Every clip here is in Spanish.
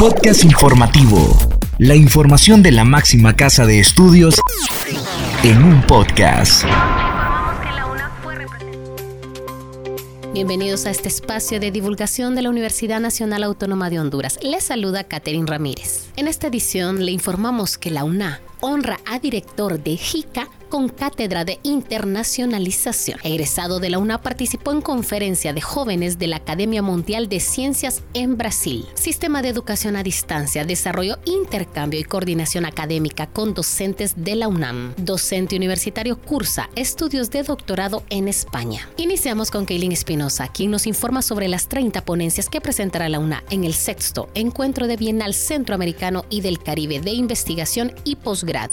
Podcast informativo. La información de la máxima casa de estudios en un podcast. Bienvenidos a este espacio de divulgación de la Universidad Nacional Autónoma de Honduras. Les saluda Catherine Ramírez. En esta edición le informamos que la UNA honra a director de JICA con cátedra de internacionalización. Egresado de la UNA participó en conferencia de jóvenes de la Academia Mundial de Ciencias en Brasil. Sistema de educación a distancia desarrolló intercambio y coordinación académica con docentes de la UNAM. Docente universitario cursa estudios de doctorado en España. Iniciamos con Kaylin Espinosa, quien nos informa sobre las 30 ponencias que presentará la UNA en el sexto Encuentro de Bienal Centroamericano y del Caribe de Investigación y Posgrado.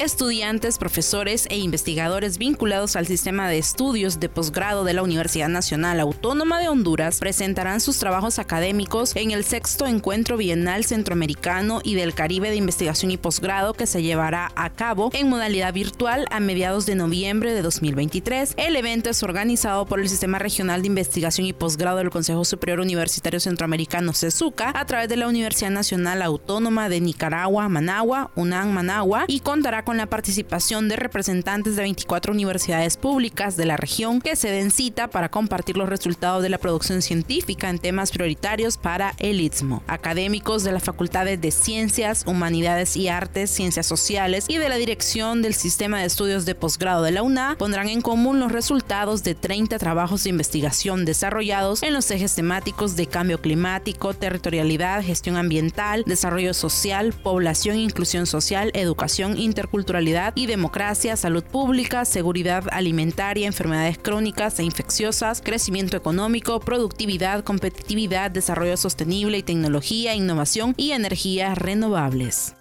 Estudiantes, profesores e investigadores vinculados al sistema de estudios de posgrado de la Universidad Nacional Autónoma de Honduras presentarán sus trabajos académicos en el sexto encuentro bienal centroamericano y del Caribe de Investigación y Posgrado que se llevará a cabo en modalidad virtual a mediados de noviembre de 2023. El evento es organizado por el Sistema Regional de Investigación y Posgrado del Consejo Superior Universitario Centroamericano CESUCA a través de la Universidad Nacional Autónoma de Nicaragua, Managua, UNAM Managua y contará con la participación de representantes de 24 universidades públicas de la región que se den cita para compartir los resultados de la producción científica en temas prioritarios para el Istmo. Académicos de las facultades de Ciencias, Humanidades y Artes, Ciencias Sociales y de la Dirección del Sistema de Estudios de Posgrado de la UNA pondrán en común los resultados de 30 trabajos de investigación desarrollados en los ejes temáticos de cambio climático, territorialidad, gestión ambiental, desarrollo social, población, inclusión social, educación intercultural culturalidad y democracia, salud pública, seguridad alimentaria, enfermedades crónicas e infecciosas, crecimiento económico, productividad, competitividad, desarrollo sostenible y tecnología, innovación y energías renovables.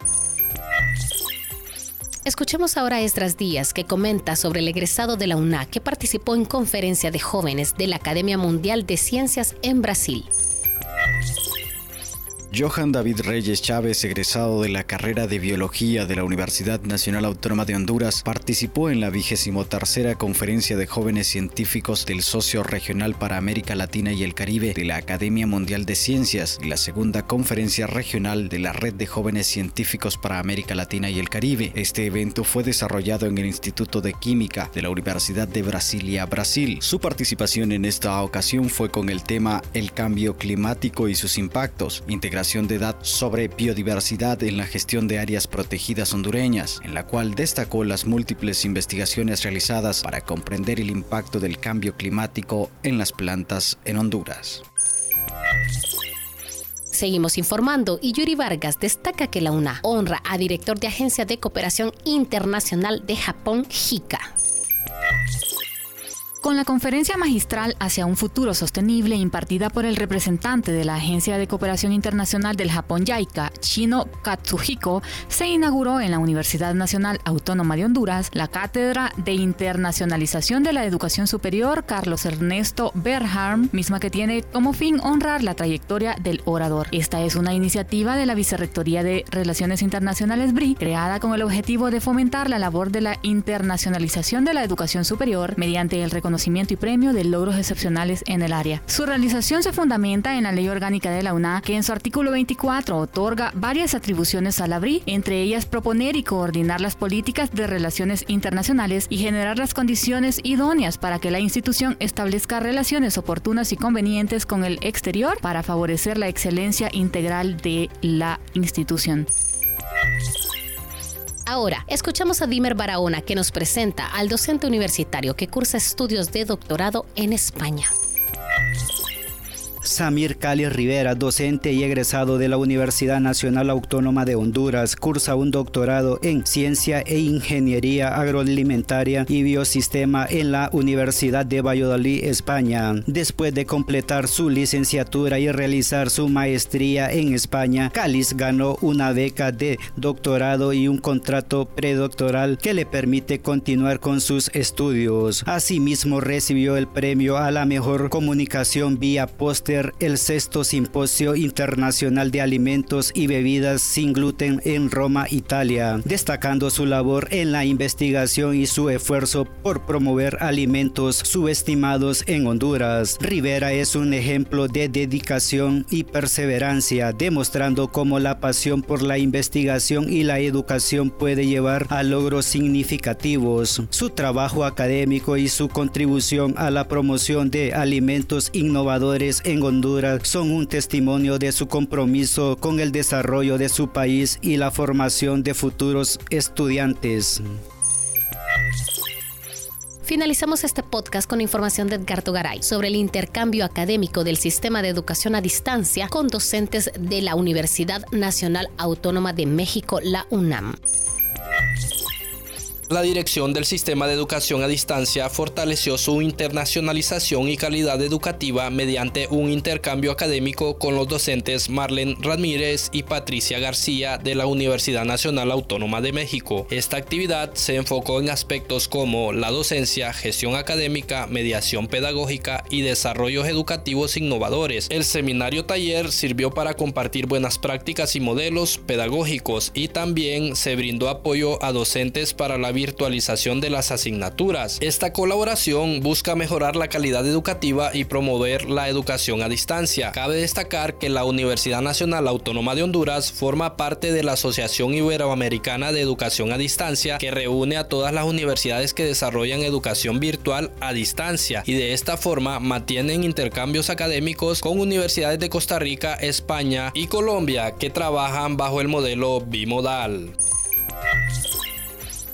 Escuchemos ahora a Esdras Díaz, que comenta sobre el egresado de la UNA que participó en conferencia de jóvenes de la Academia Mundial de Ciencias en Brasil. Johan David Reyes Chávez, egresado de la carrera de Biología de la Universidad Nacional Autónoma de Honduras, participó en la vigésimo tercera Conferencia de Jóvenes Científicos del Socio Regional para América Latina y el Caribe de la Academia Mundial de Ciencias y la segunda Conferencia Regional de la Red de Jóvenes Científicos para América Latina y el Caribe. Este evento fue desarrollado en el Instituto de Química de la Universidad de Brasilia, Brasil. Su participación en esta ocasión fue con el tema El cambio climático y sus impactos, integración de edad sobre biodiversidad en la gestión de áreas protegidas hondureñas, en la cual destacó las múltiples investigaciones realizadas para comprender el impacto del cambio climático en las plantas en Honduras. Seguimos informando y Yuri Vargas destaca que la UNA honra a director de Agencia de Cooperación Internacional de Japón, JICA. Con la conferencia magistral hacia un futuro sostenible impartida por el representante de la Agencia de Cooperación Internacional del Japón JICA, Shino Katsuhiko, se inauguró en la Universidad Nacional Autónoma de Honduras la Cátedra de Internacionalización de la Educación Superior Carlos Ernesto Berharm, misma que tiene como fin honrar la trayectoria del orador. Esta es una iniciativa de la Vicerrectoría de Relaciones Internacionales BRI, creada con el objetivo de fomentar la labor de la internacionalización de la educación superior mediante el reconocimiento y premio de logros excepcionales en el área. Su realización se fundamenta en la Ley Orgánica de la UNA, que en su artículo 24 otorga varias atribuciones a la BRI, entre ellas proponer y coordinar las políticas de relaciones internacionales y generar las condiciones idóneas para que la institución establezca relaciones oportunas y convenientes con el exterior para favorecer la excelencia integral de la institución. Ahora, escuchamos a Dimer Barahona que nos presenta al docente universitario que cursa estudios de doctorado en España. Samir Cali Rivera, docente y egresado de la Universidad Nacional Autónoma de Honduras, cursa un doctorado en Ciencia e Ingeniería Agroalimentaria y Biosistema en la Universidad de Valladolid, España. Después de completar su licenciatura y realizar su maestría en España, Calis ganó una beca de doctorado y un contrato predoctoral que le permite continuar con sus estudios. Asimismo, recibió el premio a la mejor comunicación vía poste El sexto Simposio Internacional de Alimentos y Bebidas sin Gluten en Roma, Italia, destacando su labor en la investigación y su esfuerzo por promover alimentos subestimados en Honduras. Rivera es un ejemplo de dedicación y perseverancia, demostrando cómo la pasión por la investigación y la educación puede llevar a logros significativos. Su trabajo académico y su contribución a la promoción de alimentos innovadores Honduras son un testimonio de su compromiso con el desarrollo de su país y la formación de futuros estudiantes. Finalizamos este podcast con información de Edgardo Garay sobre el intercambio académico del sistema de educación a distancia con docentes de la Universidad Nacional Autónoma de México, la UNAM. La dirección del sistema de educación a distancia fortaleció su internacionalización y calidad educativa mediante un intercambio académico con los docentes Marlene Ramírez y Patricia García de la Universidad Nacional Autónoma de México. Esta actividad se enfocó en aspectos como la docencia, gestión académica, mediación pedagógica y desarrollos educativos innovadores. El seminario taller sirvió para compartir buenas prácticas y modelos pedagógicos y también se brindó apoyo a docentes para la virtualización de las asignaturas. Esta colaboración busca mejorar la calidad educativa y promover la educación a distancia. Cabe destacar que la Universidad Nacional Autónoma de Honduras forma parte de la Asociación Iberoamericana de Educación a Distancia que reúne a todas las universidades que desarrollan educación virtual a distancia y de esta forma mantienen intercambios académicos con universidades de Costa Rica, España y Colombia que trabajan bajo el modelo bimodal.